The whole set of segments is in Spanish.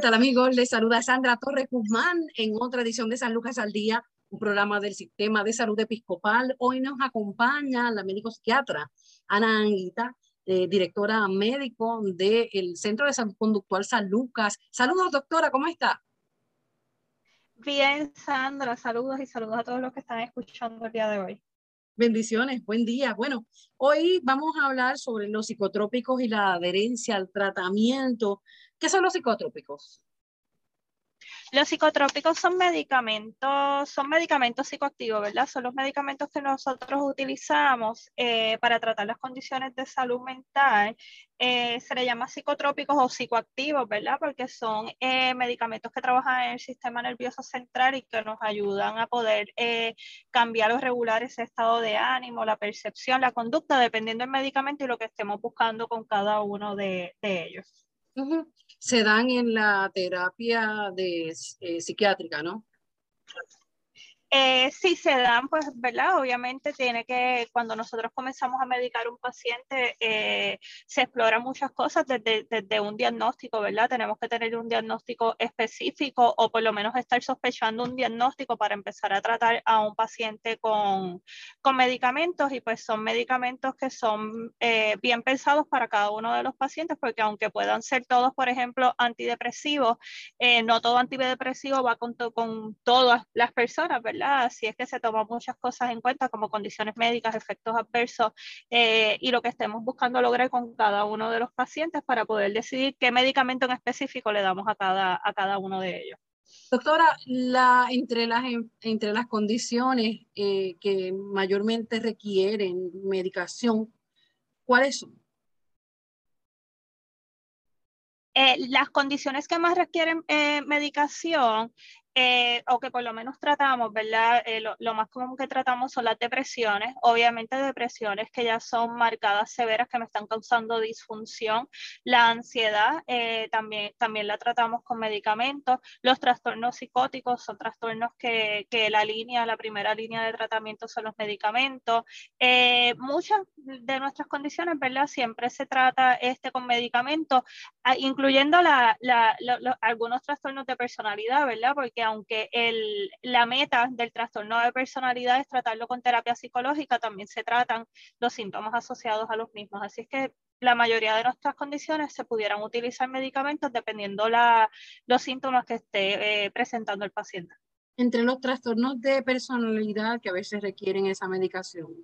Tal amigos? Les saluda Sandra Torres Guzmán en otra edición de San Lucas al Día, un programa del Sistema de Salud Episcopal. Hoy nos acompaña la médico psiquiatra Ana Anguita, eh, directora médico del Centro de Salud Conductual San Lucas. Saludos doctora, ¿cómo está? Bien, Sandra, saludos y saludos a todos los que están escuchando el día de hoy. Bendiciones, buen día. Bueno, hoy vamos a hablar sobre los psicotrópicos y la adherencia al tratamiento ¿Qué son los psicotrópicos? Los psicotrópicos son medicamentos, son medicamentos psicoactivos, ¿verdad? Son los medicamentos que nosotros utilizamos eh, para tratar las condiciones de salud mental. Eh, se le llama psicotrópicos o psicoactivos, ¿verdad? Porque son eh, medicamentos que trabajan en el sistema nervioso central y que nos ayudan a poder cambiar o regular ese estado de ánimo, la percepción, la conducta, dependiendo del medicamento y lo que estemos buscando con cada uno de, ellos se dan en la terapia de, eh, psiquiátrica, ¿no? Eh, sí se dan, pues, ¿verdad? Obviamente tiene que, cuando nosotros comenzamos a medicar un paciente, eh, se exploran muchas cosas desde, desde, un diagnóstico, ¿verdad? Tenemos que tener un diagnóstico específico o por lo menos estar sospechando un diagnóstico para empezar a tratar a un paciente con, con medicamentos y pues son medicamentos que son eh, bien pensados para cada uno de los pacientes porque aunque puedan ser todos, por ejemplo, antidepresivos, no todo antidepresivo va con, con todas las personas, ¿verdad? Si es que se toman muchas cosas en cuenta como condiciones médicas, efectos adversos eh, y lo que estemos buscando lograr con cada uno de los pacientes para poder decidir qué medicamento en específico le damos a cada, a cada uno de ellos. Doctora, la, entre, las, entre las condiciones eh, que mayormente requieren medicación, ¿cuáles son? Eh, las condiciones que más requieren medicación eh, o que por lo menos tratamos, ¿verdad? Eh, lo, más común que tratamos son las depresiones, obviamente depresiones que ya son marcadas severas que me están causando disfunción, la ansiedad eh, también, también la tratamos con medicamentos, los trastornos psicóticos son trastornos que, que la línea, la primera línea de tratamiento son los medicamentos, muchas de nuestras condiciones, ¿verdad? Siempre se trata este con medicamentos, ah, incluyendo la, la, algunos trastornos de personalidad, ¿verdad? Porque aunque la meta del trastorno de personalidad es tratarlo con terapia psicológica, también se tratan los síntomas asociados a los mismos. Así es que la mayoría de nuestras condiciones se pudieran utilizar medicamentos dependiendo la, los síntomas que esté eh, presentando el paciente. Entre los trastornos de personalidad que a veces requieren esa medicación,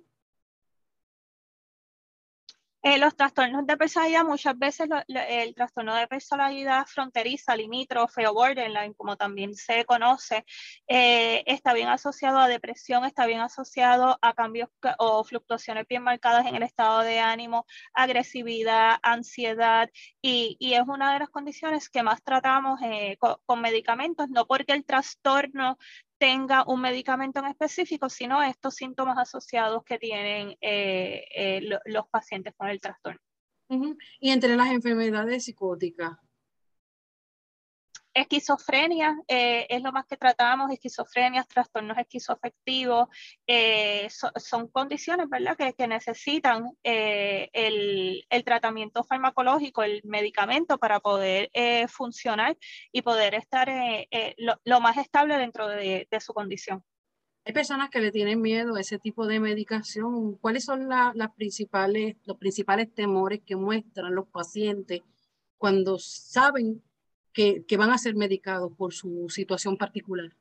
eh, los trastornos de personalidad, muchas veces el trastorno de personalidad fronteriza, limítrofe o borderline, como también se conoce, eh, está bien asociado a depresión, está bien asociado a cambios o fluctuaciones bien marcadas en el estado de ánimo, agresividad, ansiedad, y, es una de las condiciones que más tratamos eh, con medicamentos, no porque el trastorno tenga un medicamento en específico, sino estos síntomas asociados que tienen eh, eh, los pacientes con el trastorno. Y entre las enfermedades psicóticas, Esquizofrenia eh, es lo más que tratamos, esquizofrenias, trastornos esquizoafectivos, eh, son condiciones ¿verdad? Que, necesitan eh, el, tratamiento farmacológico, el medicamento para poder funcionar y poder estar lo, más estable dentro de, su condición. Hay personas que le tienen miedo a ese tipo de medicación. ¿Cuáles son las principales, los principales temores que muestran los pacientes cuando saben que, van a ser medicados por su situación particular.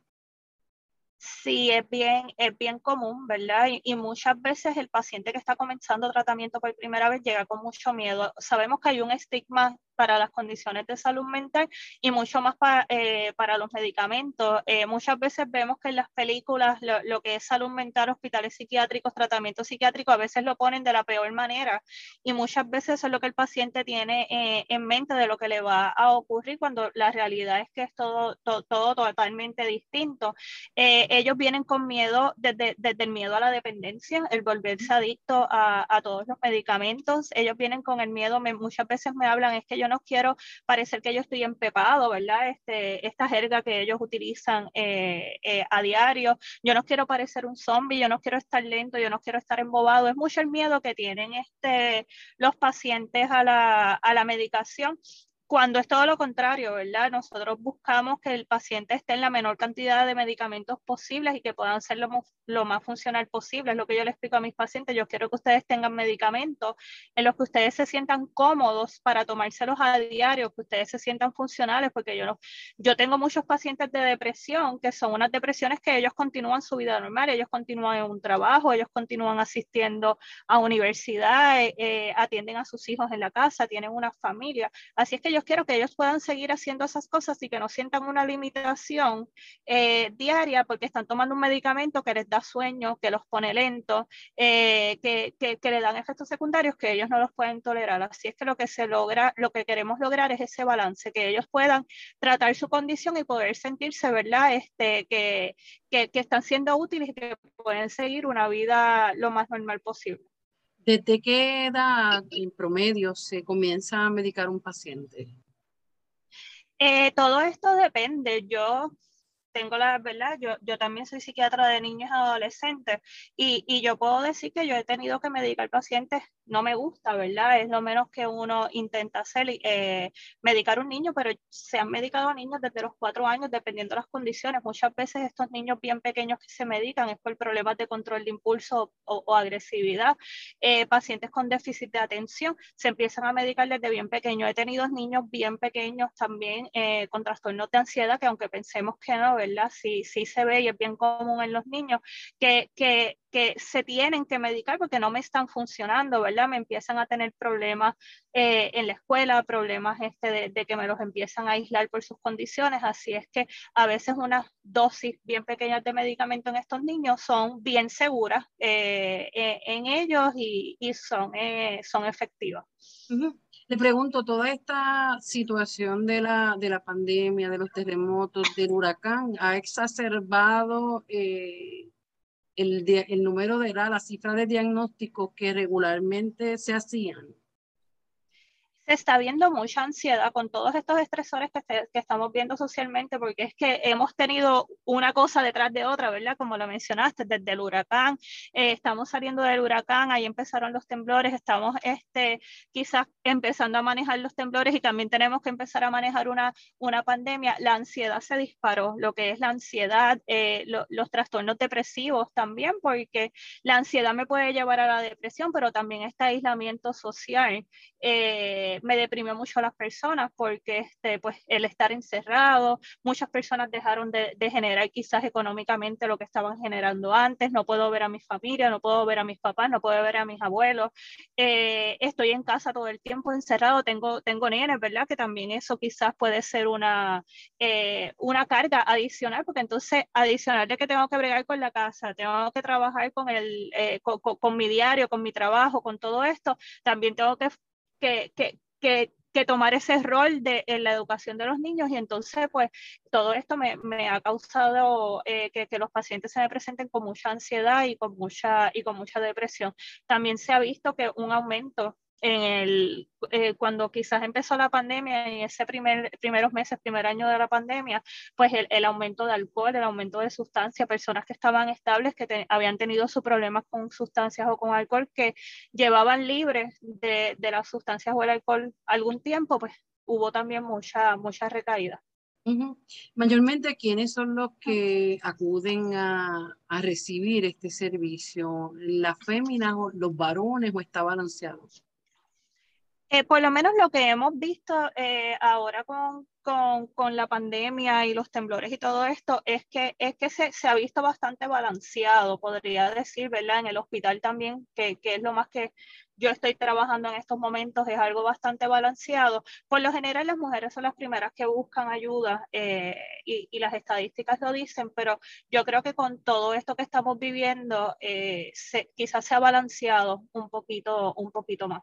Sí, es bien, es bien común, ¿verdad? Y, muchas veces el paciente que está comenzando tratamiento por primera vez llega con mucho miedo. Sabemos que hay un estigma para las condiciones de salud mental y mucho más eh, para los medicamentos. Eh, muchas veces vemos que en las películas lo, que es salud mental, hospitales psiquiátricos, tratamiento psiquiátrico, a veces lo ponen de la peor manera y muchas veces eso es lo que el paciente tiene en mente de lo que le va a ocurrir cuando la realidad es que es todo, todo, totalmente distinto. ellos vienen con miedo desde, desde el miedo a la dependencia, el volverse adicto a, a todos los medicamentos. Ellos vienen con el miedo, muchas veces me hablan, es que yo no quiero parecer que yo estoy empepado, ¿verdad? Este, esta jerga que ellos utilizan eh, eh, a diario. Yo no quiero parecer un zombie, yo no quiero estar lento, yo no quiero estar embobado. Es mucho el miedo que tienen este, los pacientes a la, a la medicación cuando es todo lo contrario, ¿verdad? Nosotros buscamos que el paciente esté en la menor cantidad de medicamentos posibles y que puedan ser lo, más funcional posible. Es lo que yo le explico a mis pacientes. Yo quiero que ustedes tengan medicamentos en los que ustedes se sientan cómodos para tomárselos a diario, que ustedes se sientan funcionales, porque yo, no, yo tengo muchos pacientes de depresión que son unas depresiones que ellos continúan su vida normal, ellos continúan en un trabajo, ellos continúan asistiendo a universidad, eh, atienden a sus hijos en la casa, tienen una familia. Así es que yo quiero que ellos puedan seguir haciendo esas cosas y que no sientan una limitación eh, diaria porque están tomando un medicamento que les da sueño, que los pone lentos, eh, que, que, le dan efectos secundarios que ellos no los pueden tolerar. Así es que lo que se logra, lo que queremos lograr es ese balance, que ellos puedan tratar su condición y poder sentirse, ¿verdad? Este, que, que están siendo útiles y que pueden seguir una vida lo más normal posible. ¿Desde qué edad en promedio se comienza a medicar un paciente? Eh, todo esto depende. Yo tengo la verdad, yo, yo también soy psiquiatra de niños y adolescentes y, y, yo puedo decir que yo he tenido que medicar pacientes, no me gusta, ¿verdad? Es lo menos que uno intenta hacer, eh, medicar un niño, pero se han medicado a niños desde los cuatro años, dependiendo de las condiciones. Muchas veces estos niños bien pequeños que se medican es por problemas de control de impulso o, agresividad. Eh, pacientes con déficit de atención se empiezan a medicar desde bien pequeños. He tenido niños bien pequeños también eh, con trastornos de ansiedad, que aunque pensemos que no, ¿verdad? Sí, sí se ve y es bien común en los niños, que, que, se tienen que medicar porque no me están funcionando, ¿verdad? Me empiezan a tener problemas eh, en la escuela, problemas este de, que me los empiezan a aislar por sus condiciones, así es que a veces unas dosis bien pequeñas de medicamento en estos niños son bien seguras eh, eh, en ellos y, son, son efectivas. Le pregunto, toda esta situación de la, de la pandemia, de los terremotos, del huracán, ¿ha exacerbado eh, el, el, número de la, cifra de diagnósticos que regularmente se hacían? Se está viendo mucha ansiedad con todos estos estresores que, que, estamos viendo socialmente, porque es que hemos tenido una cosa detrás de otra, ¿verdad? Como lo mencionaste, desde el huracán, eh, estamos saliendo del huracán, ahí empezaron los temblores, estamos este, quizás empezando a manejar los temblores y también tenemos que empezar a manejar una, una pandemia. La ansiedad se disparó, lo que es la ansiedad, eh, lo, los trastornos depresivos también, porque la ansiedad me puede llevar a la depresión, pero también este aislamiento social. Eh, me deprimió mucho a las personas porque este, pues, el estar encerrado, muchas personas dejaron de, generar quizás económicamente lo que estaban generando antes, no puedo ver a mi familia, no puedo ver a mis papás, no puedo ver a mis abuelos, eh, estoy en casa todo el tiempo encerrado, tengo, tengo nenes, ¿verdad? Que también eso quizás puede ser una, eh, una carga adicional, porque entonces adicional de que tengo que bregar con la casa, tengo que trabajar con, el, eh, con, con, con mi diario, con mi trabajo, con todo esto, también tengo que, que, que, que, que tomar ese rol de, en la educación de los niños y entonces pues todo esto me, me ha causado eh, que, los pacientes se me presenten con mucha ansiedad y con mucha, y con mucha depresión. También se ha visto que un aumento en el, eh, cuando quizás empezó la pandemia y ese primer, primeros meses, primer año de la pandemia, pues el, el aumento de alcohol, el aumento de sustancias, personas que estaban estables, que te, habían tenido sus problemas con sustancias o con alcohol, que llevaban libres de, de las sustancias o el alcohol algún tiempo, pues hubo también mucha, mucha recaída. Uh -huh. Mayormente, ¿quiénes son los que acuden a, a recibir este servicio? ¿Las féminas, o los varones o está balanceado? Eh, por lo menos lo que hemos visto eh, ahora con, con, con, la pandemia y los temblores y todo esto es que, es que se, se, ha visto bastante balanceado, podría decir, ¿verdad? En el hospital también, que, que es lo más que, yo estoy trabajando en estos momentos es algo bastante balanceado. Por lo general, las mujeres son las primeras que buscan ayuda eh, y, y, las estadísticas lo dicen, pero yo creo que con todo esto que estamos viviendo, se, quizás se ha balanceado un poquito, un poquito más.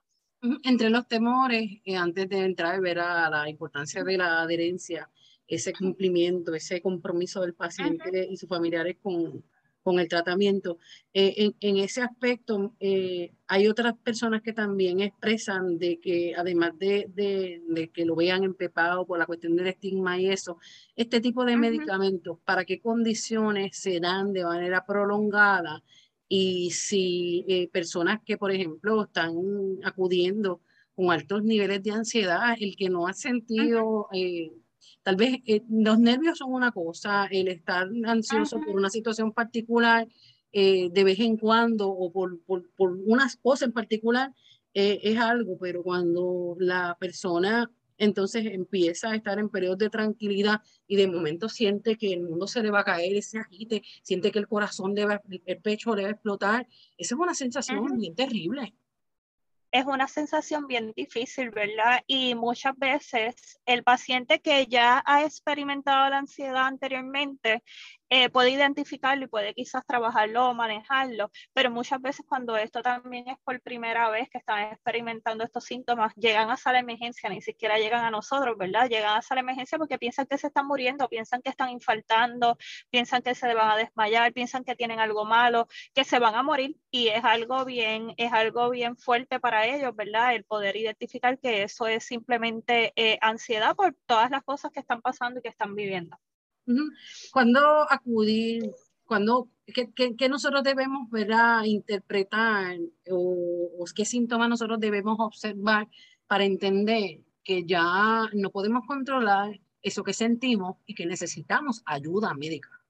Entre los temores, eh, antes de entrar ver a la importancia de la adherencia, ese cumplimiento, ese compromiso del paciente y sus familiares con, con el tratamiento. Eh, en, en, ese aspecto, eh, hay otras personas que también expresan de que, además de, de, de, que lo vean empepado por la cuestión del estigma y eso, este tipo de medicamentos, ¿para qué condiciones se dan de manera prolongada? Y si eh, personas que, por ejemplo, están acudiendo con altos niveles de ansiedad, el que no ha sentido... Tal vez eh, los nervios son una cosa, el estar ansioso por una situación particular eh, de vez en cuando o por, por, por unas cosas en particular eh, es algo, pero cuando la persona entonces empieza a estar en periodos de tranquilidad y de momento siente que el mundo se le va a caer, ese agite, siente que el corazón debe, el pecho debe explotar, esa es una sensación bien terrible. Es una sensación bien difícil, ¿verdad? Y muchas veces el paciente que ya ha experimentado la ansiedad anteriormente eh, puede identificarlo y puede quizás trabajarlo o manejarlo, pero muchas veces cuando esto también es por primera vez que están experimentando estos síntomas, llegan a de emergencia, ni siquiera llegan a nosotros, ¿verdad? Llegan a de emergencia porque piensan que se están muriendo, piensan que están infaltando, piensan que se van a desmayar, piensan que tienen algo malo, que se van a morir y es algo bien, es algo bien fuerte para ellos, ¿verdad? El poder identificar que eso es simplemente eh, ansiedad por todas las cosas que están pasando y que están viviendo. Cuando acudir, cuando, ¿qué, qué, nosotros debemos ver a interpretar o, qué síntomas nosotros debemos observar para entender que ya no podemos controlar eso que sentimos y que necesitamos ayuda médica?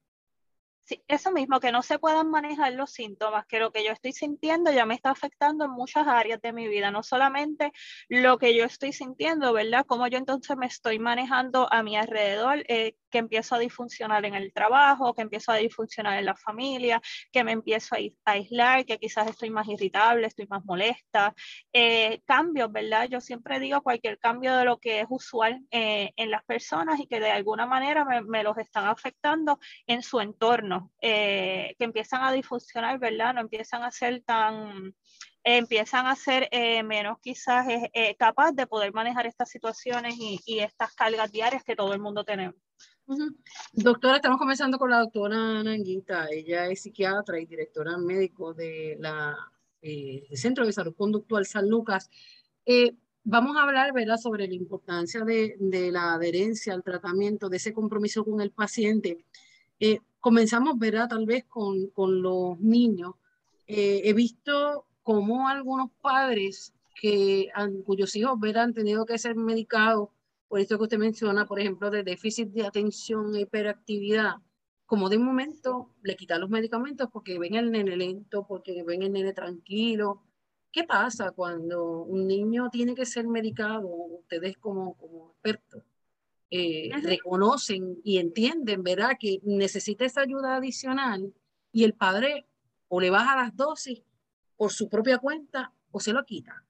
Sí, eso mismo, que no se puedan manejar los síntomas, que lo que yo estoy sintiendo ya me está afectando en muchas áreas de mi vida, no solamente lo que yo estoy sintiendo, ¿verdad? Cómo yo entonces me estoy manejando a mi alrededor, eh, que empiezo a disfuncionar en el trabajo, que empiezo a disfuncionar en la familia, que me empiezo a, aislar, que quizás estoy más irritable, estoy más molesta. Eh, cambios, ¿verdad? Yo siempre digo cualquier cambio de lo que es usual eh, en las personas y que de alguna manera me, me los están afectando en su entorno, eh, que empiezan a disfuncionar, ¿verdad? No empiezan a ser tan empiezan a ser eh, menos quizás eh, capaz de poder manejar estas situaciones y, y, estas cargas diarias que todo el mundo tenemos. Doctora, estamos comenzando con la doctora Nanguita. Ella es psiquiatra y directora médico eh, del Centro de Salud Conductual San Lucas. Eh, vamos a hablar ¿verdad? sobre la importancia de, de, la adherencia al tratamiento, de ese compromiso con el paciente. Eh, comenzamos ¿verdad? tal vez con, con los niños. Eh, he visto cómo algunos padres que, cuyos hijos ¿verdad? han tenido que ser medicados por esto que usted menciona, por ejemplo, de déficit de atención e hiperactividad, como de momento le quitan los medicamentos porque ven el nene lento, porque ven el nene tranquilo. ¿Qué pasa cuando un niño tiene que ser medicado? Ustedes como, como expertos eh, reconocen y entienden, ¿verdad? Que necesita esa ayuda adicional y el padre o le baja las dosis por su propia cuenta o se lo quita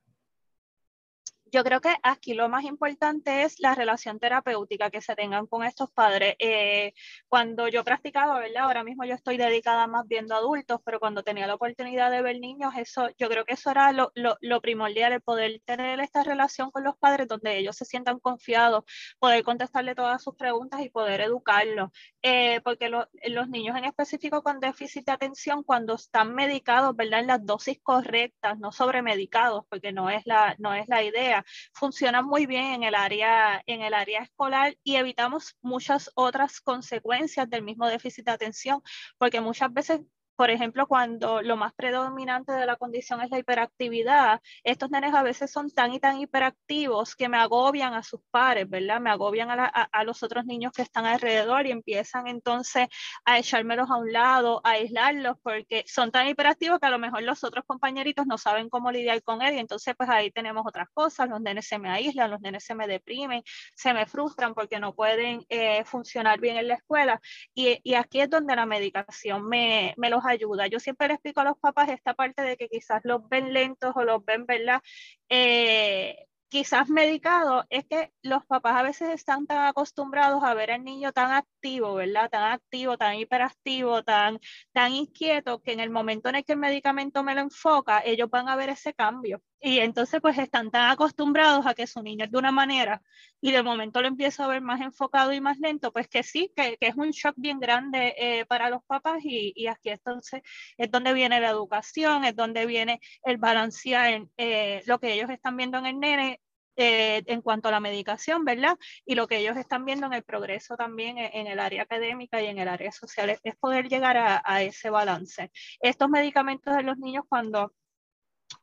yo creo que aquí lo más importante es la relación terapéutica que se tengan con estos padres. Eh, cuando yo practicaba, ¿verdad? Ahora mismo yo estoy dedicada más viendo adultos, pero cuando tenía la oportunidad de ver niños, eso, yo creo que eso era lo, primordial, el poder tener esta relación con los padres donde ellos se sientan confiados, poder contestarle todas sus preguntas y poder educarlos. Eh, porque lo, los niños en específico con déficit de atención, cuando están medicados, ¿verdad? En las dosis correctas, no sobremedicados, porque no es la, no es la idea funcionan muy bien en el área, en el área escolar y evitamos muchas otras consecuencias del mismo déficit de atención, porque muchas veces por ejemplo, cuando lo más predominante de la condición es la hiperactividad, estos nenes a veces son tan y tan hiperactivos que me agobian a sus pares, ¿verdad? Me agobian a, la, a, a los otros niños que están alrededor y empiezan entonces a echármelos a un lado, a aislarlos, porque son tan hiperactivos que a lo mejor los otros compañeritos no saben cómo lidiar con él y entonces pues ahí tenemos otras cosas, los nenes se me aíslan, los nenes se me deprimen, se me frustran porque no pueden eh, funcionar bien en la escuela y, y, aquí es donde la medicación me, me los ayuda. Yo siempre les explico a los papás esta parte de que quizás los ven lentos o los ven, ¿verdad? Eh, quizás medicado es que los papás a veces están tan acostumbrados a ver al niño tan activo, ¿verdad? Tan activo, tan hiperactivo, tan, tan inquieto, que en el momento en el que el medicamento me lo enfoca, ellos van a ver ese cambio. Y entonces pues están tan acostumbrados a que su niño es de una manera y de momento lo empiezo a ver más enfocado y más lento, pues que sí, que, que es un shock bien grande eh, para los papás y, y, aquí entonces es donde viene la educación, es donde viene el balancear eh, lo que ellos están viendo en el nene eh, en cuanto a la medicación, ¿verdad? Y lo que ellos están viendo en el progreso también en, el área académica y en el área social es, poder llegar a, ese balance. Estos medicamentos de los niños cuando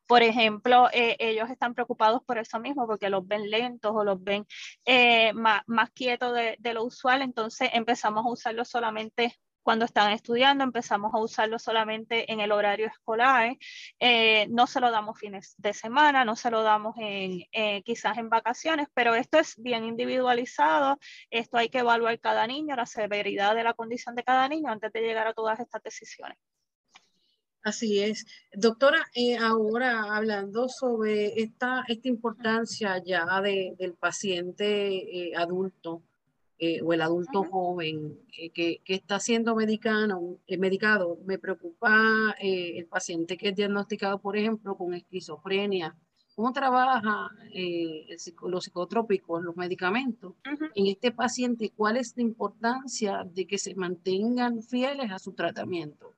por ejemplo, eh, ellos están preocupados por eso mismo, porque los ven lentos o los ven eh, más, más, quietos de, lo usual, entonces empezamos a usarlos solamente cuando están estudiando, empezamos a usarlo solamente en el horario escolar, eh, no se lo damos fines de semana, no se lo damos en, quizás en vacaciones, pero esto es bien individualizado, esto hay que evaluar cada niño, la severidad de la condición de cada niño antes de llegar a todas estas decisiones. Así es. Doctora, eh, ahora hablando sobre esta, esta importancia ya de, del paciente adulto, eh, o el adulto joven eh, que, que, está siendo medicano, eh, medicado. Me preocupa el paciente que es diagnosticado, por ejemplo, con esquizofrenia. ¿Cómo trabaja los psicotrópicos, los medicamentos en este paciente? ¿Cuál es la importancia de que se mantengan fieles a su tratamiento?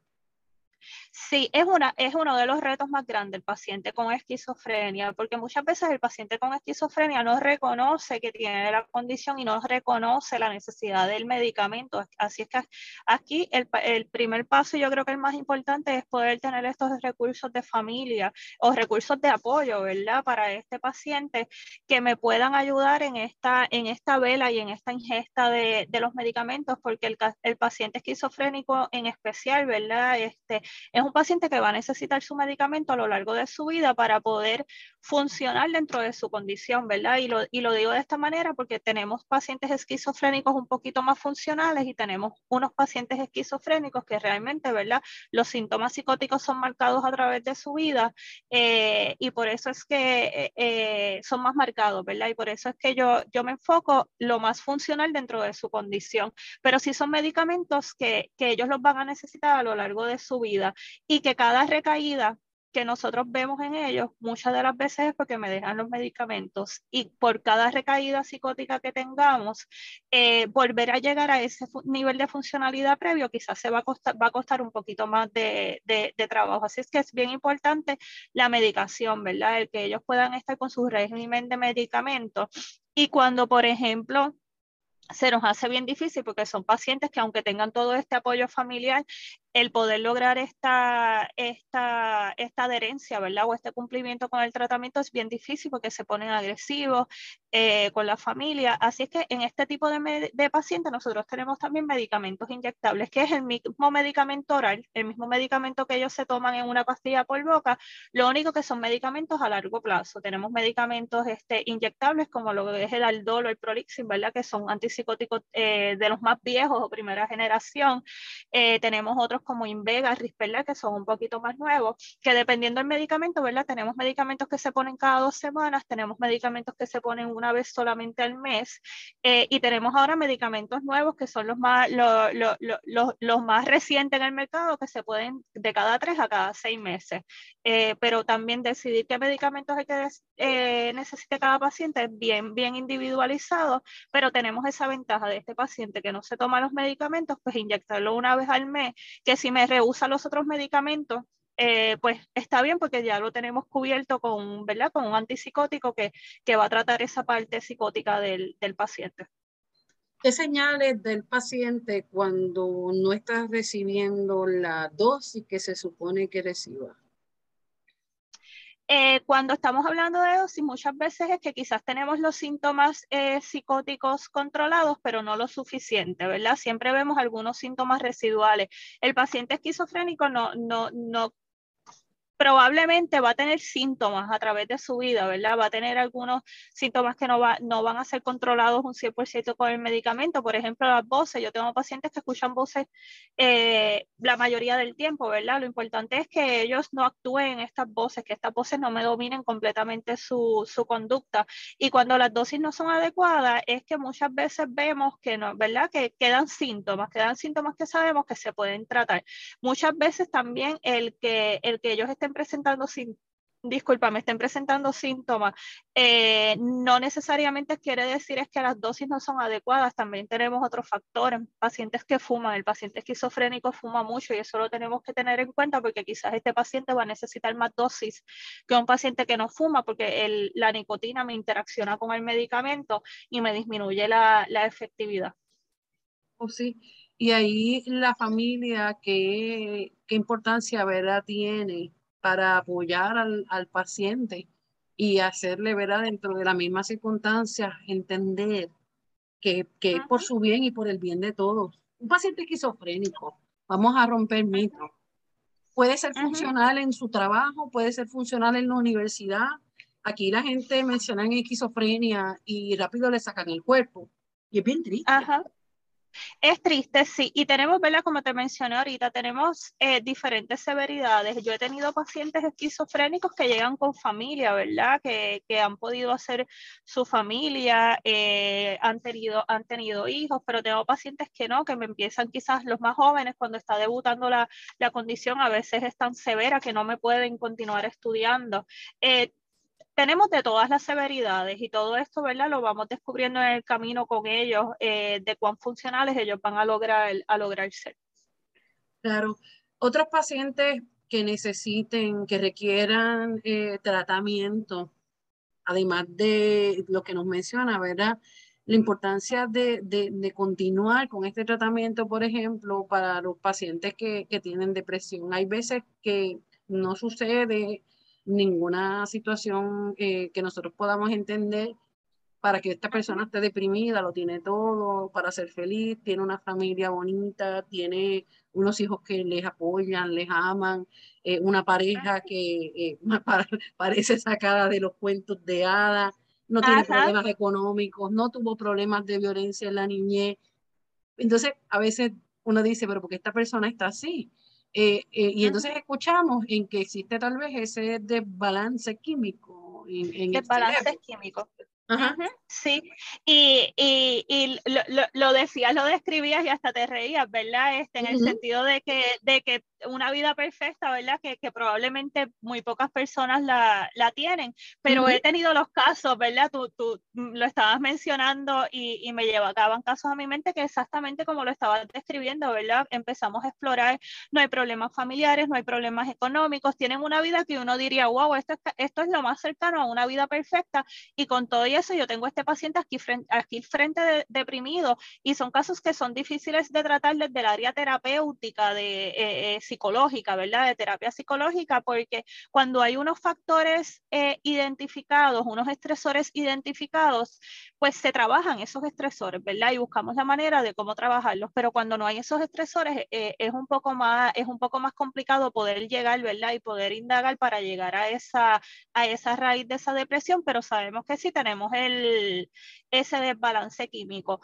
Sí, es, una, es uno de los retos más grandes del paciente con esquizofrenia, porque muchas veces el paciente con esquizofrenia no reconoce que tiene la condición y no reconoce la necesidad del medicamento. Así es que aquí el, el primer paso, yo creo que el más importante es poder tener estos recursos de familia o recursos de apoyo, ¿verdad? Para este paciente que me puedan ayudar en esta, en esta vela y en esta ingesta de, de los medicamentos, porque el, el paciente esquizofrénico en especial, ¿verdad? Este, es un paciente que va a necesitar su medicamento a lo largo de su vida para poder funcionar dentro de su condición, ¿verdad? Y lo, y lo digo de esta manera porque tenemos pacientes esquizofrénicos un poquito más funcionales y tenemos unos pacientes esquizofrénicos que realmente, ¿verdad? Los síntomas psicóticos son marcados a través de su vida eh, y por eso es que eh, eh, son más marcados, ¿verdad? Y por eso es que yo, yo me enfoco lo más funcional dentro de su condición, pero sí son medicamentos que, que ellos los van a necesitar a lo largo de su vida y que cada recaída que nosotros vemos en ellos muchas de las veces es porque me dejan los medicamentos y por cada recaída psicótica que tengamos, eh, volver a llegar a ese nivel de funcionalidad previo quizás se va a costar, va a costar un poquito más de, de, de, trabajo. Así es que es bien importante la medicación, ¿verdad? El que ellos puedan estar con su régimen de medicamentos. Y cuando, por ejemplo, se nos hace bien difícil porque son pacientes que aunque tengan todo este apoyo familiar, el poder lograr esta, esta, esta adherencia, ¿verdad? O este cumplimiento con el tratamiento es bien difícil porque se ponen agresivos eh, con la familia. Así es que en este tipo de, de, pacientes nosotros tenemos también medicamentos inyectables, que es el mismo medicamento oral, el mismo medicamento que ellos se toman en una pastilla por boca, lo único que son medicamentos a largo plazo. Tenemos medicamentos este, inyectables como lo que es el Aldol o el Prolixin, ¿verdad? Que son antipsicóticos eh, de los más viejos o primera generación. Eh, tenemos otros como Invega, Risperdal, que son un poquito más nuevos, que dependiendo del medicamento, ¿verdad? Tenemos medicamentos que se ponen cada dos semanas, tenemos medicamentos que se ponen una vez solamente al mes, eh, y tenemos ahora medicamentos nuevos que son los más, lo, lo, lo, los más recientes en el mercado, que se pueden de cada tres a cada seis meses. Eh, pero también decidir qué medicamentos hay que eh, cada paciente es bien, bien individualizado, pero tenemos esa ventaja de este paciente que no se toma los medicamentos, pues inyectarlo una vez al mes, que si me rehúsa los otros medicamentos, eh, pues está bien porque ya lo tenemos cubierto con, ¿verdad? con un antipsicótico que, que va a tratar esa parte psicótica del, del paciente. ¿Qué señales del paciente cuando no está recibiendo la dosis que se supone que reciba? Eh, cuando estamos hablando de dosis, muchas veces es que quizás tenemos los síntomas eh, psicóticos controlados, pero no lo suficiente, ¿verdad? Siempre vemos algunos síntomas residuales. El paciente esquizofrénico no, no, no probablemente va a tener síntomas a través de su vida, ¿verdad? Va a tener algunos síntomas que no, va, no van a ser controlados un 100% con el medicamento. Por ejemplo, las voces. Yo tengo pacientes que escuchan voces eh, la mayoría del tiempo, ¿verdad? Lo importante es que ellos no actúen en estas voces, que estas voces no me dominen completamente su, su conducta. Y cuando las dosis no son adecuadas, es que muchas veces vemos que no, ¿verdad? Que quedan síntomas, quedan síntomas que sabemos que se pueden tratar. Muchas veces también el que, el que ellos estén presentando sin disculpa, me estén presentando síntomas, eh, no necesariamente quiere decir es que las dosis no son adecuadas, también tenemos otros factores, pacientes que fuman, el paciente esquizofrénico fuma mucho y eso lo tenemos que tener en cuenta porque quizás este paciente va a necesitar más dosis que un paciente que no fuma porque la nicotina me interacciona con el medicamento y me disminuye la, la efectividad. Oh, sí, y ahí la familia, ¿qué, qué importancia ¿verdad? tiene para apoyar al, al paciente y hacerle ver dentro de la misma circunstancia, entender que, que es por su bien y por el bien de todos. Un paciente esquizofrénico, vamos a romper mitos. Puede ser funcional en su trabajo, puede ser funcional en la universidad. Aquí la gente menciona en esquizofrenia y rápido le sacan el cuerpo. Y es bien triste. Ajá. Es triste, sí. Y tenemos, ¿verdad? Como te mencioné ahorita, tenemos eh, diferentes severidades. Yo he tenido pacientes esquizofrénicos que llegan con familia, ¿verdad? Que, que han podido hacer su familia, eh, han, tenido, han tenido hijos, pero tengo pacientes que no, que me empiezan quizás los más jóvenes cuando está debutando la, la condición, a veces es tan severa que no me pueden continuar estudiando. Eh, tenemos de todas las severidades y todo esto, ¿verdad? Lo vamos descubriendo en el camino con ellos, eh, de cuán funcionales ellos van a lograr, a lograr ser. Claro. Otros pacientes que necesiten, que requieran eh, tratamiento, además de lo que nos menciona, ¿verdad? La importancia de, de, de, continuar con este tratamiento, por ejemplo, para los pacientes que, que tienen depresión. Hay veces que no sucede ninguna situación eh, que nosotros podamos entender para que esta persona esté deprimida, lo tiene todo para ser feliz, tiene una familia bonita, tiene unos hijos que les apoyan, les aman, eh, una pareja que eh, parece sacada de los cuentos de hadas, no tiene problemas económicos, no tuvo problemas de violencia en la niñez. Entonces, a veces uno dice, pero ¿por qué esta persona está así? Eh, eh, y entonces escuchamos en que existe tal vez ese desbalance químico. En, en desbalance químico. Sí, y, y, y lo, lo, lo, decías, lo describías y hasta te reías, ¿verdad? Este, en el sentido de que, de que una vida perfecta, ¿verdad? Que, que probablemente muy pocas personas la, la tienen, pero he tenido los casos, ¿verdad? Tú, tú lo estabas mencionando y, y me llevaban casos a mi mente que exactamente como lo estabas describiendo, ¿verdad? Empezamos a explorar, no hay problemas familiares, no hay problemas económicos, tienen una vida que uno diría, wow, esto es, esto es lo más cercano a una vida perfecta y con todo eso yo tengo este paciente aquí frente, aquí frente de, deprimido y son casos que son difíciles de tratar desde el área terapéutica de eh, eh, psicológica, ¿verdad? De terapia psicológica, porque cuando hay unos factores eh, identificados, unos estresores identificados, pues se trabajan esos estresores, ¿verdad? Y buscamos la manera de cómo trabajarlos, pero cuando no hay esos estresores eh, es, un poco más, es un poco más complicado poder llegar, ¿verdad? Y poder indagar para llegar a esa, a esa raíz de esa depresión, pero sabemos que sí tenemos el, ese desbalance químico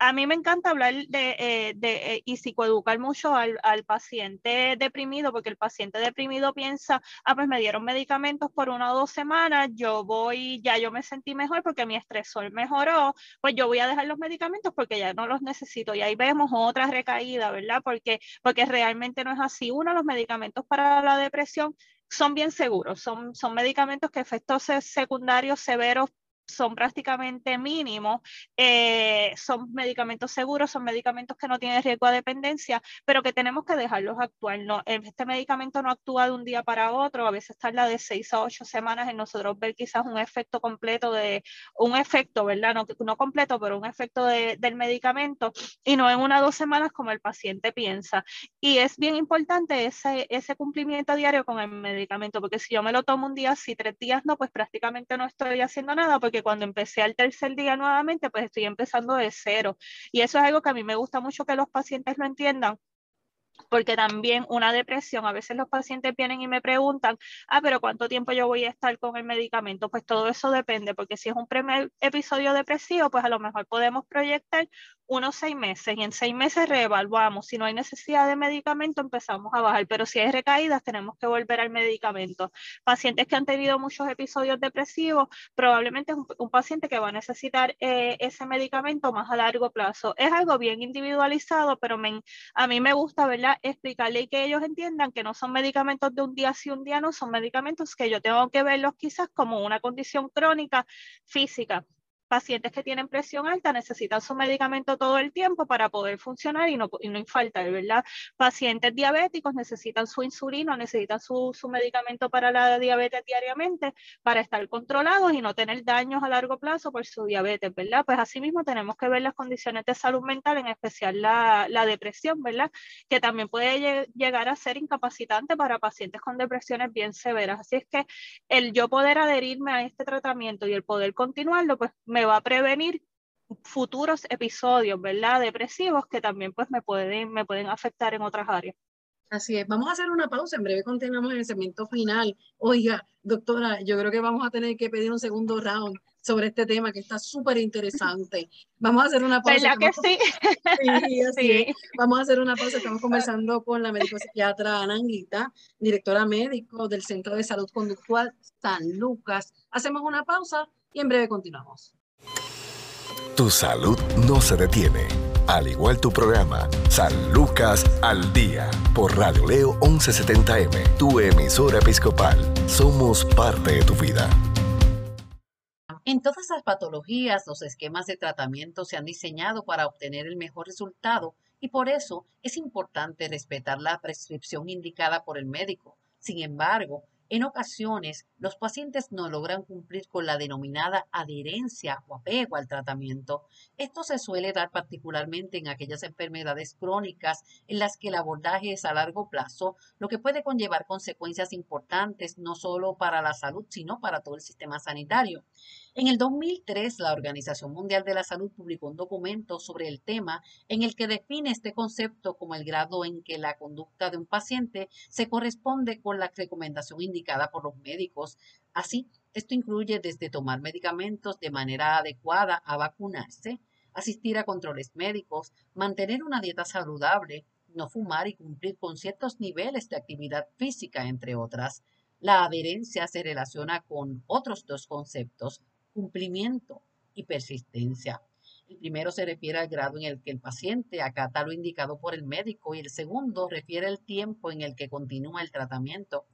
a mí me encanta hablar de, eh, de eh, y psicoeducar mucho al, paciente deprimido, porque el paciente deprimido piensa, ah, pues me dieron medicamentos por una o dos semanas, yo voy, ya yo me sentí mejor porque mi estresor mejoró, pues yo voy a dejar los medicamentos porque ya no los necesito. Y ahí vemos otra recaída, ¿verdad? Porque, porque realmente no es así. Uno, los medicamentos para la depresión son bien seguros, son, son medicamentos que efectos secundarios severos son prácticamente mínimos, eh, son medicamentos seguros, son medicamentos que no tienen riesgo de dependencia, pero que tenemos que dejarlos actuar. No, este medicamento no actúa de un día para otro, a veces tarda de seis a ocho semanas en nosotros ver quizás un efecto completo de, un efecto, ¿verdad? No, no completo, pero un efecto de, del medicamento y no en una o dos semanas como el paciente piensa. Y es bien importante ese, ese cumplimiento diario con el medicamento, porque si yo me lo tomo un día, si tres días no, pues prácticamente no estoy haciendo nada porque cuando empecé al tercer día nuevamente, pues estoy empezando de cero. Y eso es algo que a mí me gusta mucho que los pacientes lo entiendan, porque también una depresión, a veces los pacientes vienen y me preguntan, ah, pero ¿cuánto tiempo yo voy a estar con el medicamento? Pues todo eso depende, porque si es un primer episodio depresivo, pues a lo mejor podemos proyectar unos seis meses y en seis meses reevaluamos. Si no hay necesidad de medicamento, empezamos a bajar, pero si hay recaídas, tenemos que volver al medicamento. Pacientes que han tenido muchos episodios depresivos, probablemente es un, paciente que va a necesitar eh, ese medicamento más a largo plazo. Es algo bien individualizado, pero a mí me gusta, ¿verdad? Explicarle y que ellos entiendan que no son medicamentos de un día sí, un día no, son medicamentos que yo tengo que verlos quizás como una condición crónica física pacientes que tienen presión alta necesitan su medicamento todo el tiempo para poder funcionar y no, y no infaltar, ¿verdad? Pacientes diabéticos necesitan su insulina, necesitan su, su, medicamento para la diabetes diariamente para estar controlados y no tener daños a largo plazo por su diabetes, ¿verdad? Pues asimismo tenemos que ver las condiciones de salud mental, en especial la, la depresión, ¿verdad? Que también puede llegar a ser incapacitante para pacientes con depresiones bien severas. Así es que el yo poder adherirme a este tratamiento y el poder continuarlo, pues me va a prevenir futuros episodios, ¿verdad? Depresivos que también pues me pueden, me pueden afectar en otras áreas. Así es, vamos a hacer una pausa, en breve continuamos en el segmento final. Oiga, doctora, yo creo que vamos a tener que pedir un segundo round sobre este tema que está súper interesante. Vamos a hacer una pausa. ¿Verdad que sí? Sí, así Vamos a hacer una pausa. Estamos conversando con la médico psiquiatra Ananguita, directora médico del Centro de Salud Conductual San Lucas. Hacemos una pausa y en breve continuamos. Tu salud no se detiene. Al igual tu programa, San Lucas al Día, por Radio Leo 1170M, tu emisora episcopal. Somos parte de tu vida. En todas las patologías, los esquemas de tratamiento se han diseñado para obtener el mejor resultado y por eso es importante respetar la prescripción indicada por el médico. Sin embargo, en ocasiones, los pacientes no logran cumplir con la denominada adherencia o apego al tratamiento. Esto se suele dar particularmente en aquellas enfermedades crónicas en las que el abordaje es a largo plazo, lo que puede conllevar consecuencias importantes no solo para la salud, sino para todo el sistema sanitario. En el 2003, la Organización Mundial de la Salud publicó un documento sobre el tema en el que define este concepto como el grado en que la conducta de un paciente se corresponde con la recomendación indicada por los médicos. Así, esto incluye desde tomar medicamentos de manera adecuada a vacunarse, asistir a controles médicos, mantener una dieta saludable, no fumar y cumplir con ciertos niveles de actividad física, entre otras. La adherencia se relaciona con otros dos conceptos, cumplimiento y persistencia. El primero se refiere al grado en el que el paciente acata lo indicado por el médico y el segundo refiere al tiempo en el que continúa el tratamiento.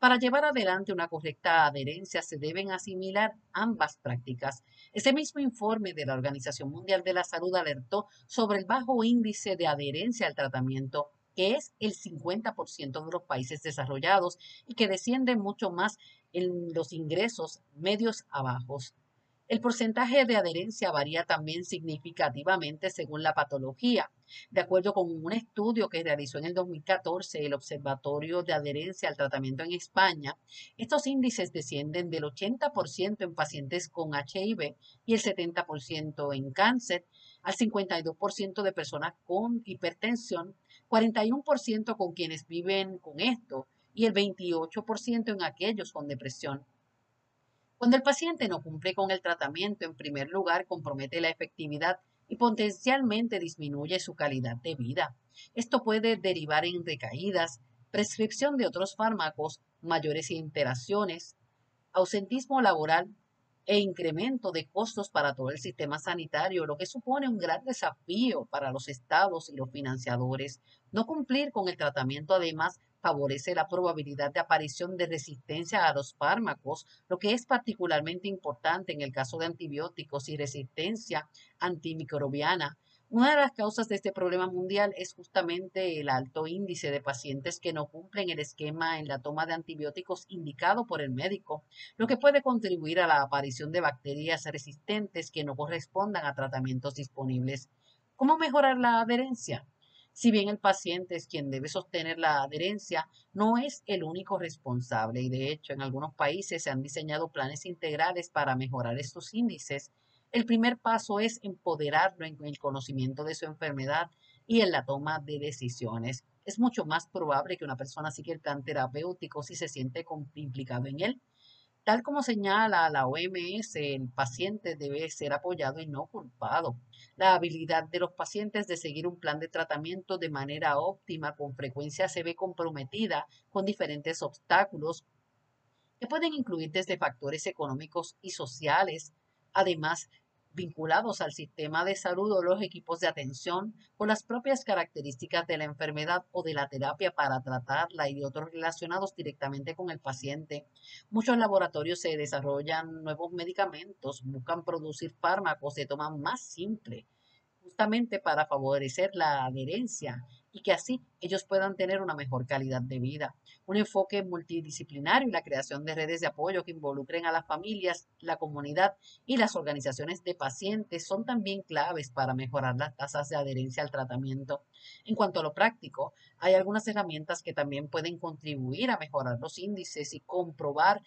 Para llevar adelante una correcta adherencia se deben asimilar ambas prácticas. Ese mismo informe de la Organización Mundial de la Salud alertó sobre el bajo índice de adherencia al tratamiento que es el 50% de los países desarrollados y que desciende mucho más en los ingresos medios a bajos. El porcentaje de adherencia varía también significativamente según la patología. De acuerdo con un estudio que realizó en el 2014 el Observatorio de Adherencia al Tratamiento en España, estos índices descienden del 80% en pacientes con HIV y el 70% en cáncer, al 52% de personas con hipertensión, 41% con quienes viven con esto y el 28% en aquellos con depresión. Cuando el paciente no cumple con el tratamiento, en primer lugar, compromete la efectividad y potencialmente disminuye su calidad de vida. Esto puede derivar en recaídas, prescripción de otros fármacos, mayores interacciones, ausentismo laboral e incremento de costos para todo el sistema sanitario, lo que supone un gran desafío para los estados y los financiadores. No cumplir con el tratamiento además favorece la probabilidad de aparición de resistencia a los fármacos, lo que es particularmente importante en el caso de antibióticos y resistencia antimicrobiana. Una de las causas de este problema mundial es justamente el alto índice de pacientes que no cumplen el esquema en la toma de antibióticos indicado por el médico, lo que puede contribuir a la aparición de bacterias resistentes que no correspondan a tratamientos disponibles. ¿Cómo mejorar la adherencia? Si bien el paciente es quien debe sostener la adherencia, no es el único responsable y de hecho en algunos países se han diseñado planes integrales para mejorar estos índices. El primer paso es empoderarlo en el conocimiento de su enfermedad, y en la toma de decisiones. Es mucho más probable que una persona siga el plan terapéutico si se siente implicado en él. Tal como señala la OMS, el paciente debe ser apoyado y no culpado. La habilidad de los pacientes de seguir un plan de tratamiento de manera óptima con frecuencia se ve comprometida con diferentes obstáculos que pueden incluir desde factores económicos y sociales, además vinculados al sistema de salud o los equipos de atención con las propias características de la enfermedad o de la terapia para tratarla y de otros relacionados directamente con el paciente. Muchos laboratorios se desarrollan nuevos medicamentos, buscan producir fármacos de toma más simple, justamente para favorecer la adherencia y que así ellos puedan tener una mejor calidad de vida. Un enfoque multidisciplinario y la creación de redes de apoyo que involucren a las familias, la comunidad y las organizaciones de pacientes son también claves para mejorar las tasas de adherencia al tratamiento. En cuanto a lo práctico, hay algunas herramientas que también pueden contribuir a mejorar los índices y comprobar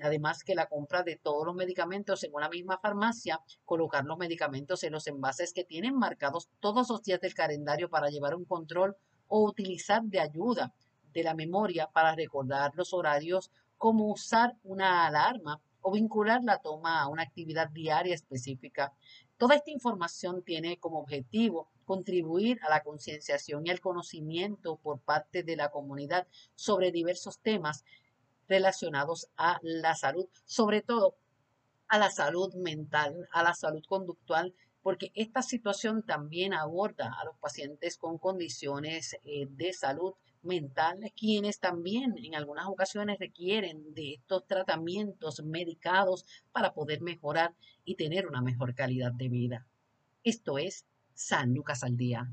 además que la compra de todos los medicamentos en una misma farmacia, colocar los medicamentos en los envases que tienen marcados todos los días del calendario para llevar un control o utilizar de ayuda de la memoria para recordar los horarios, como usar una alarma o vincular la toma a una actividad diaria específica. Toda esta información tiene como objetivo contribuir a la concienciación y al conocimiento por parte de la comunidad sobre diversos temas relacionados a la salud, sobre todo a la salud mental, a la salud conductual, porque esta situación también aborda a los pacientes con condiciones eh, de salud mental, quienes también en algunas ocasiones requieren de estos tratamientos medicados para poder mejorar y tener una mejor calidad de vida. Esto es San Lucas al Día.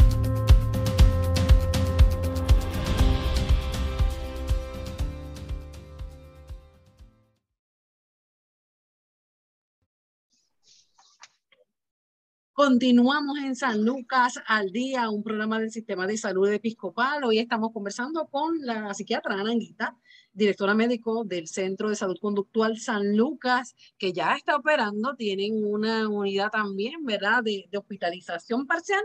Continuamos en San Lucas al día, un programa del Sistema de Salud Episcopal. Hoy estamos conversando con la psiquiatra Ana Anguita, directora médico del Centro de Salud Conductual San Lucas, que ya está operando. Tienen una unidad también, ¿verdad?, de, de hospitalización parcial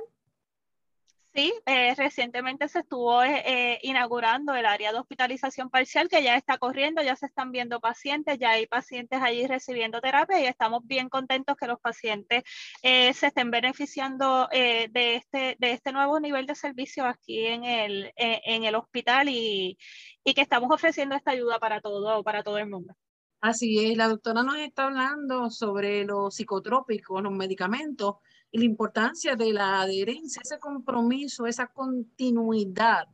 Sí, eh, recientemente se estuvo eh, eh, inaugurando el área de hospitalización parcial que ya está corriendo, ya se están viendo pacientes, ya hay pacientes allí recibiendo terapia y estamos bien contentos que los pacientes se estén beneficiando de, este, de este nuevo nivel de servicio aquí en el, en el hospital y, y, que estamos ofreciendo esta ayuda para todo, para todo el mundo. Así es, la doctora nos está hablando sobre los psicotrópicos, los medicamentos y la importancia de la adherencia, ese compromiso, esa continuidad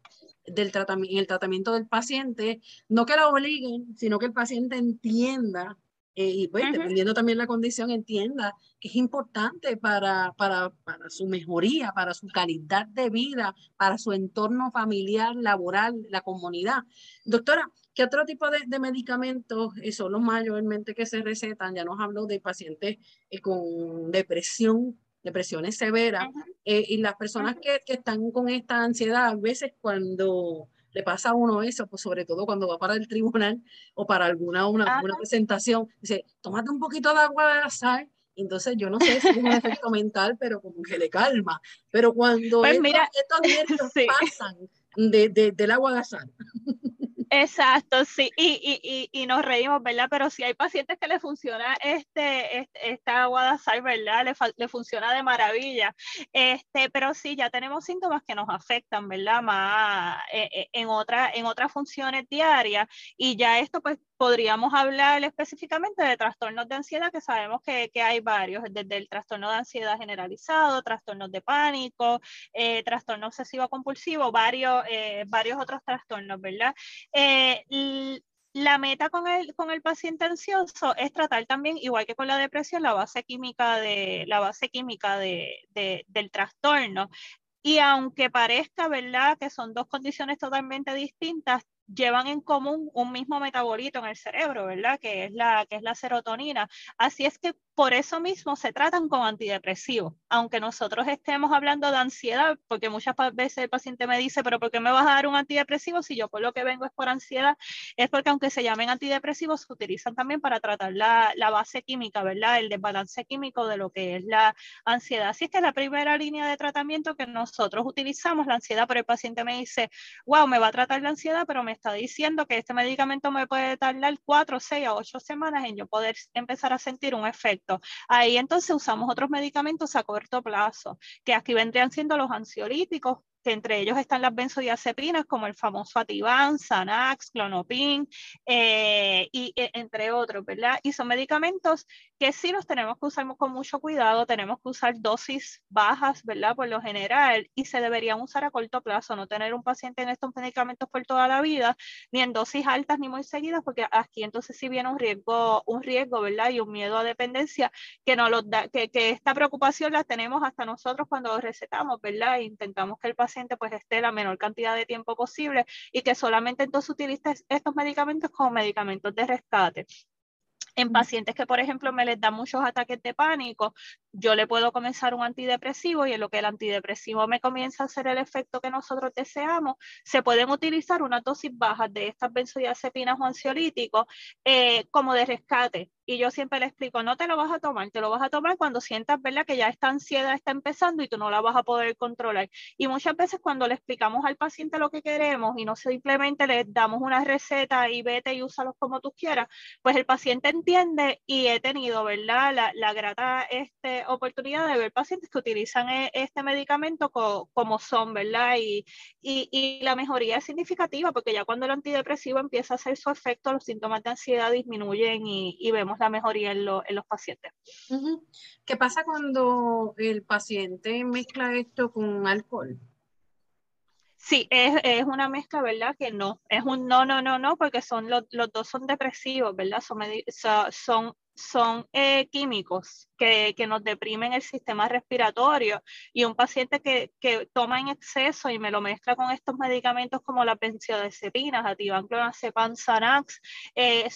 del tratamiento, el tratamiento del paciente, no que la obliguen, sino que el paciente entienda eh, y pues dependiendo también la condición, entienda que es importante para, para, para, su mejoría, para su calidad de vida, para su entorno familiar, laboral, la comunidad. Doctora, ¿qué otro tipo de, de medicamentos son los mayormente que se recetan? Ya nos habló de pacientes eh, con depresión depresiones severas, eh, y las personas que, que, están con esta ansiedad, a veces cuando le pasa a uno eso, pues sobre todo cuando va para el tribunal o para alguna una, una presentación, dice, tómate un poquito de agua de la sal, entonces yo no sé si es un efecto mental, pero como que le calma, pero cuando pues mira, estos nervios pasan de, de, del agua de sal. Exacto, sí, y, y, y, nos reímos, ¿verdad? Pero si hay pacientes que le funciona este, este esta sal, ¿verdad? Le, le, funciona de maravilla. Este, pero sí, ya tenemos síntomas que nos afectan, ¿verdad? Más eh, eh, en, otra, en otras funciones diarias. Y ya esto, pues, podríamos hablar específicamente de trastornos de ansiedad, que sabemos que, que hay varios, desde el trastorno de ansiedad generalizado, trastornos de pánico, eh, trastorno obsesivo compulsivo, varios, eh, varios otros trastornos, ¿verdad? Eh, la meta con el, con el paciente ansioso es tratar también, igual que con la depresión, la base química, de, la base química de, del trastorno. Y aunque parezca, ¿verdad?, que son dos condiciones totalmente distintas, llevan en común un mismo metabolito en el cerebro, ¿verdad? Que es la, que es la serotonina. Así es que por eso mismo se tratan con antidepresivos, aunque nosotros estemos hablando de ansiedad, porque muchas veces el paciente me dice, pero ¿por qué me vas a dar un antidepresivo si yo por lo que vengo es por ansiedad? Es porque aunque se llamen antidepresivos, se utilizan también para tratar la, la base química, ¿verdad? El desbalance químico de lo que es la ansiedad. Así es que la primera línea de tratamiento que nosotros utilizamos, la ansiedad, pero el paciente me dice, wow, me va a tratar la ansiedad, pero me está diciendo que este medicamento me puede tardar cuatro, seis a ocho semanas en yo poder empezar a sentir un efecto. Ahí entonces usamos otros medicamentos a corto plazo, que aquí vendrían siendo los ansiolíticos, entre ellos están las benzodiazepinas, como el famoso Ativan, Xanax, Clonopin, eh, y e, entre otros, ¿verdad? Y son medicamentos que sí los tenemos que usar con mucho cuidado, tenemos que usar dosis bajas, ¿verdad? Por lo general, y se deberían usar a corto plazo, no tener un paciente en estos medicamentos por toda la vida, ni en dosis altas ni muy seguidas, porque aquí entonces sí viene un riesgo, un riesgo, ¿verdad? Y un miedo a dependencia que, no los da, que, que esta preocupación la tenemos hasta nosotros cuando recetamos, ¿verdad? E intentamos que el paciente pues esté la menor cantidad de tiempo posible y que solamente entonces utilices estos medicamentos como medicamentos de rescate. En pacientes que, por ejemplo, me les dan muchos ataques de pánico, yo le puedo comenzar un antidepresivo y en lo que el antidepresivo me comienza a hacer el efecto que nosotros deseamos, se pueden utilizar una dosis bajas de estas benzodiazepinas o ansiolíticos eh, como de rescate. Y yo siempre le explico, no te lo vas a tomar, te lo vas a tomar cuando sientas, ¿verdad? Que ya esta ansiedad está empezando y tú no la vas a poder controlar. Y muchas veces cuando le explicamos al paciente lo que queremos y no simplemente le damos una receta y vete y úsalos como tú quieras, pues el paciente entiende y he tenido, ¿verdad? La, la grata este, oportunidad de ver pacientes que utilizan e, este medicamento como son, ¿verdad? Y, y, la mejoría es significativa porque ya cuando el antidepresivo empieza a hacer su efecto, los síntomas de ansiedad disminuyen y, vemos la mejoría en, en los pacientes. ¿Qué pasa cuando el paciente mezcla esto con alcohol? Sí, es, es, una mezcla, ¿verdad? Que no, es un no, no, no, no, porque son los, los dos son depresivos, ¿verdad? Son, son son eh, químicos que, que, nos deprimen el sistema respiratorio. Y un paciente que, que, toma en exceso y me lo mezcla con estos medicamentos como la benzodiazepinas, ativan clonazepam, Xanax, eh,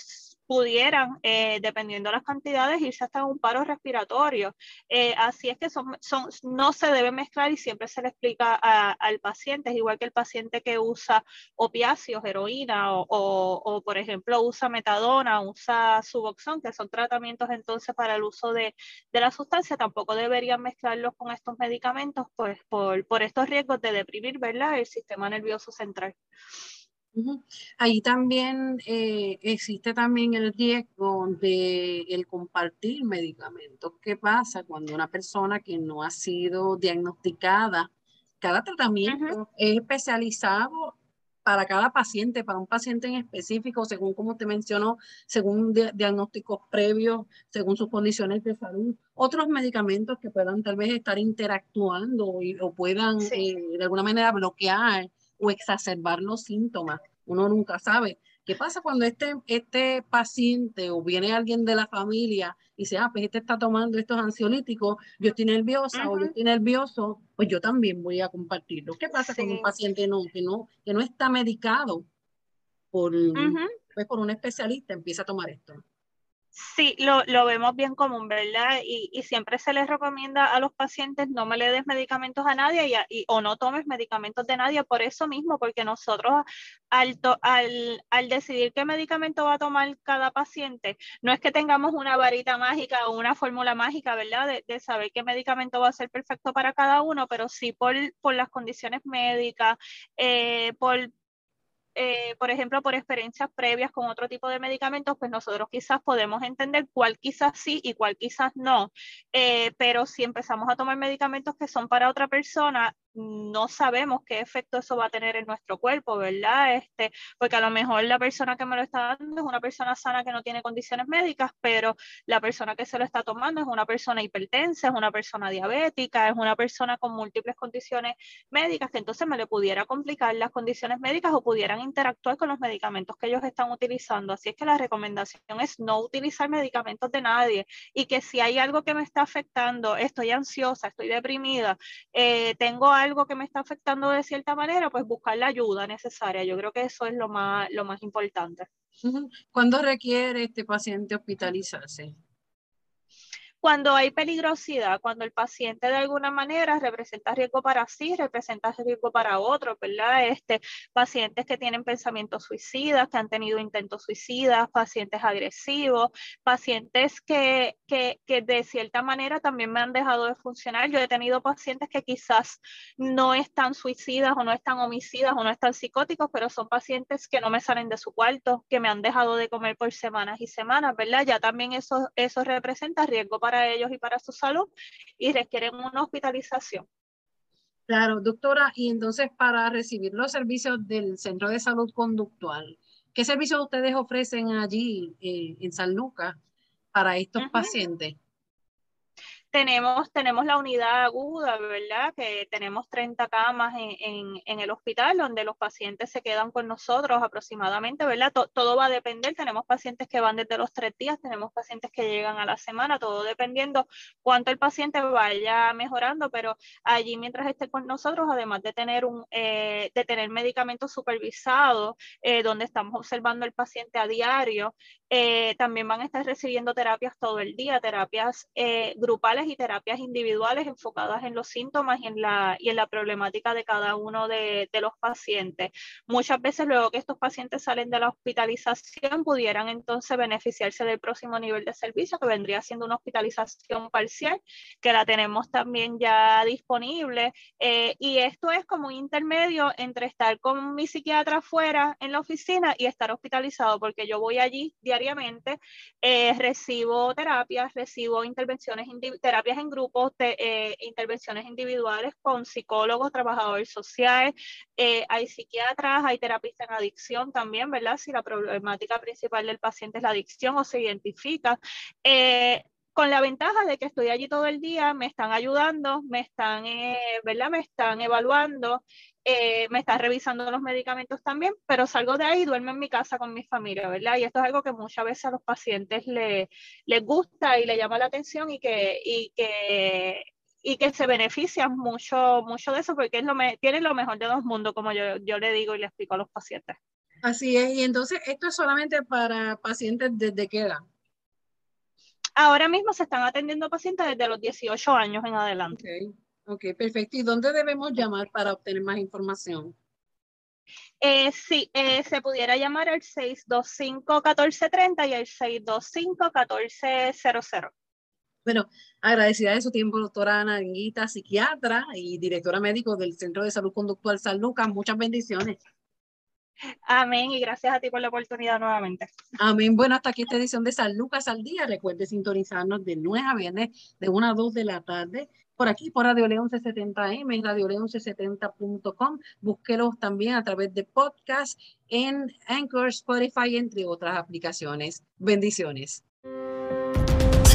pudieran, eh, dependiendo de las cantidades, irse hasta un paro respiratorio. Eh, así es que son, son, no se debe mezclar y siempre se le explica al paciente, es igual que el paciente que usa opiáceos, heroína o, o, por ejemplo, usa metadona, usa suboxón, que son tratamientos entonces para el uso de, de la sustancia, tampoco deberían mezclarlos con estos medicamentos pues, por, por estos riesgos de deprimir ¿verdad? el sistema nervioso central. Ahí también eh, existe también el riesgo de el compartir medicamentos. ¿Qué pasa cuando una persona que no ha sido diagnosticada, cada tratamiento es especializado para cada paciente, para un paciente en específico, según como te mencionó, según diagnósticos previos, según sus condiciones de salud, otros medicamentos que puedan tal vez estar interactuando y, o puedan eh, de alguna manera bloquear o exacerbar los síntomas. Uno nunca sabe. ¿Qué pasa cuando este, este paciente o viene alguien de la familia y dice, ah, pues este está tomando estos ansiolíticos, yo estoy nerviosa o yo estoy nervioso, pues yo también voy a compartirlo. ¿Qué pasa con un paciente no, que, no, que no está medicado por, pues por un especialista, empieza a tomar esto? Sí, lo, lo, vemos bien común, ¿verdad? Y, y, siempre se les recomienda a los pacientes no me le des medicamentos a nadie y, o no tomes medicamentos de nadie por eso mismo, porque nosotros al, al, al, decidir qué medicamento va a tomar cada paciente, no es que tengamos una varita mágica o una fórmula mágica, ¿verdad? De, de, saber qué medicamento va a ser perfecto para cada uno, pero sí por, por las condiciones médicas, eh, por eh, por ejemplo, por experiencias previas con otro tipo de medicamentos, pues nosotros quizás podemos entender cuál quizás sí y cuál quizás no. Eh, pero si empezamos a tomar medicamentos que son para otra persona, no sabemos qué efecto eso va a tener en nuestro cuerpo, ¿verdad? Este, porque a lo mejor la persona que me lo está dando es una persona sana que no tiene condiciones médicas, pero la persona que se lo está tomando es una persona hipertensa, es una persona diabética, es una persona con múltiples condiciones médicas que entonces me le pudiera complicar las condiciones médicas o pudieran interactuar con los medicamentos que ellos están utilizando. Así es que la recomendación es no utilizar medicamentos de nadie y que si hay algo que me está afectando, estoy ansiosa, estoy deprimida, eh, tengo algo algo que me está afectando de cierta manera, pues buscar la ayuda necesaria. Yo creo que eso es lo más, lo más importante. ¿Cuándo requiere este paciente hospitalizarse? Cuando hay peligrosidad, cuando el paciente de alguna manera representa riesgo para sí, representa riesgo para otro, ¿verdad? Este, pacientes que tienen pensamientos suicidas, que han tenido intentos suicidas, pacientes agresivos, pacientes que, que, que de cierta manera también me han dejado de funcionar. Yo he tenido pacientes que quizás no están suicidas o no están homicidas o no están psicóticos, pero son pacientes que no me salen de su cuarto, que me han dejado de comer por semanas y semanas, ¿verdad? Ya también eso, eso representa riesgo para ellos y para su salud y requieren una hospitalización. Claro, doctora, y entonces para recibir los servicios del Centro de Salud Conductual, ¿qué servicios ustedes ofrecen allí eh, en San Lucas para estos pacientes? Tenemos, tenemos la unidad aguda, ¿verdad? Que tenemos 30 camas en, en, el hospital donde los pacientes se quedan con nosotros aproximadamente, ¿verdad? todo va a depender. Tenemos pacientes que van desde los tres días, tenemos pacientes que llegan a la semana, todo dependiendo cuánto el paciente vaya mejorando, pero allí mientras esté con nosotros, además de tener, un, eh, de tener medicamentos supervisados, eh, donde estamos observando al paciente a diario, eh, también van a estar recibiendo terapias todo el día, terapias grupales y terapias individuales enfocadas en los síntomas y en la, y en la problemática de cada uno de, de los pacientes. Muchas veces luego que estos pacientes salen de la hospitalización pudieran entonces beneficiarse del próximo nivel de servicio que vendría siendo una hospitalización parcial que la tenemos también ya disponible eh, y esto es como un intermedio entre estar con mi psiquiatra afuera en la oficina y estar hospitalizado porque yo voy allí diariamente, eh, recibo terapias, recibo intervenciones individuales terapias en grupos, de, eh, intervenciones individuales con psicólogos, trabajadores sociales, eh, hay psiquiatras, hay terapistas en adicción también, ¿verdad? Si la problemática principal del paciente es la adicción o se identifica. Eh, con la ventaja de que estoy allí todo el día, me están ayudando, me están, ¿verdad? Me están evaluando, me están revisando los medicamentos también, pero salgo de ahí y duermo en mi casa con mi familia, ¿verdad? Y esto es algo que muchas veces a los pacientes le, les gusta y les llama la atención y que, y que, y que se benefician mucho, mucho de eso porque es lo tienen lo mejor de dos mundos, como yo, yo le digo y le explico a los pacientes. Así es, y entonces esto es solamente para pacientes desde qué edad? Ahora mismo se están atendiendo pacientes desde los 18 años en adelante. Ok, perfecto. ¿Y dónde debemos llamar para obtener más información? Eh, sí, eh, se pudiera llamar al 625-1430 y al 625-1400. Bueno, agradecida de su tiempo, doctora Ana Anguita, psiquiatra y directora médico del Centro de Salud Conductual San Lucas. Muchas bendiciones. Amén y gracias a ti por la oportunidad nuevamente. Amén. Bueno, hasta aquí esta edición de San Lucas al día. Recuerde sintonizarnos de 9 a viernes de 1 a 2 de la tarde por aquí por Radio León 1170M, Radio León 1170.com. Búsquelos también a través de podcast en Anchor, Spotify, entre otras aplicaciones. Bendiciones.